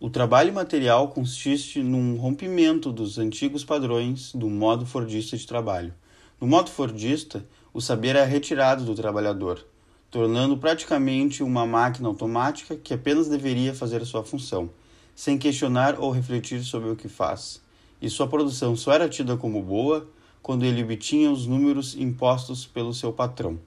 O trabalho material consiste num rompimento dos antigos padrões do modo fordista de trabalho. No modo fordista, o saber é retirado do trabalhador, tornando praticamente uma máquina automática que apenas deveria fazer sua função, sem questionar ou refletir sobre o que faz. E sua produção só era tida como boa quando ele obtinha os números impostos pelo seu patrão.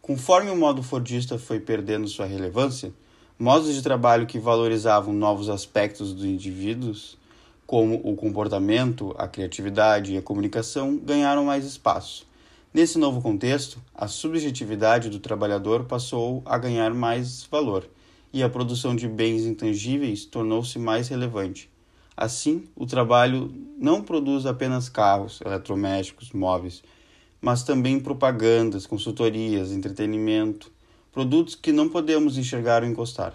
Conforme o modo fordista foi perdendo sua relevância, modos de trabalho que valorizavam novos aspectos dos indivíduos, como o comportamento, a criatividade e a comunicação, ganharam mais espaço. Nesse novo contexto, a subjetividade do trabalhador passou a ganhar mais valor e a produção de bens intangíveis tornou-se mais relevante. Assim, o trabalho não produz apenas carros, eletrodomésticos, móveis, mas também propagandas, consultorias, entretenimento, produtos que não podemos enxergar ou encostar.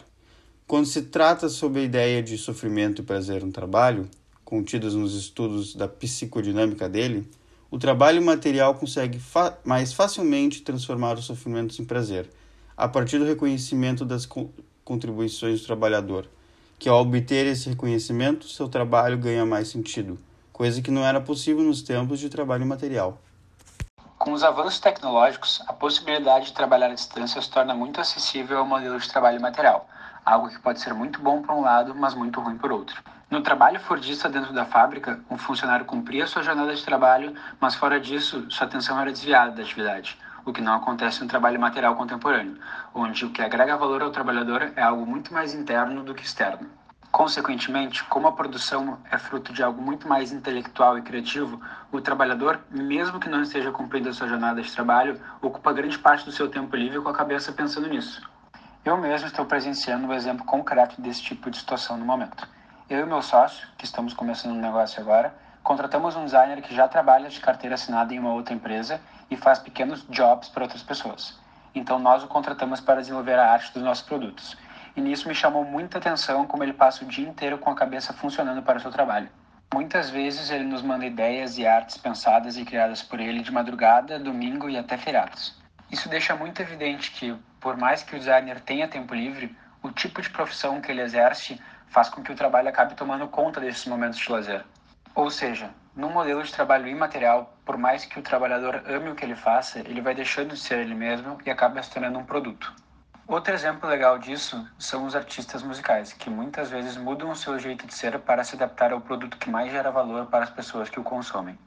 Quando se trata sobre a ideia de sofrimento e prazer no trabalho, contidas nos estudos da psicodinâmica dele, o trabalho material consegue fa mais facilmente transformar os sofrimentos em prazer, a partir do reconhecimento das co contribuições do trabalhador, que ao obter esse reconhecimento, seu trabalho ganha mais sentido, coisa que não era possível nos tempos de trabalho material. Com os avanços tecnológicos, a possibilidade de trabalhar à distância se torna muito acessível ao modelo de trabalho material, algo que pode ser muito bom por um lado, mas muito ruim por outro. No trabalho fordista dentro da fábrica, um funcionário cumpria sua jornada de trabalho, mas fora disso, sua atenção era desviada da atividade, o que não acontece no trabalho material contemporâneo, onde o que agrega valor ao trabalhador é algo muito mais interno do que externo. Consequentemente, como a produção é fruto de algo muito mais intelectual e criativo, o trabalhador, mesmo que não esteja cumprindo a sua jornada de trabalho, ocupa grande parte do seu tempo livre com a cabeça pensando nisso. Eu mesmo estou presenciando um exemplo concreto desse tipo de situação no momento. Eu e meu sócio, que estamos começando um negócio agora, contratamos um designer que já trabalha de carteira assinada em uma outra empresa e faz pequenos jobs para outras pessoas. Então nós o contratamos para desenvolver a arte dos nossos produtos e nisso me chamou muita atenção como ele passa o dia inteiro com a cabeça funcionando para o seu trabalho. Muitas vezes ele nos manda ideias e artes pensadas e criadas por ele de madrugada, domingo e até feriados. Isso deixa muito evidente que, por mais que o designer tenha tempo livre, o tipo de profissão que ele exerce faz com que o trabalho acabe tomando conta desses momentos de lazer. Ou seja, num modelo de trabalho imaterial, por mais que o trabalhador ame o que ele faça, ele vai deixando de ser ele mesmo e acaba se tornando um produto. Outro exemplo legal disso são os artistas musicais, que muitas vezes mudam o seu jeito de ser para se adaptar ao produto que mais gera valor para as pessoas que o consomem.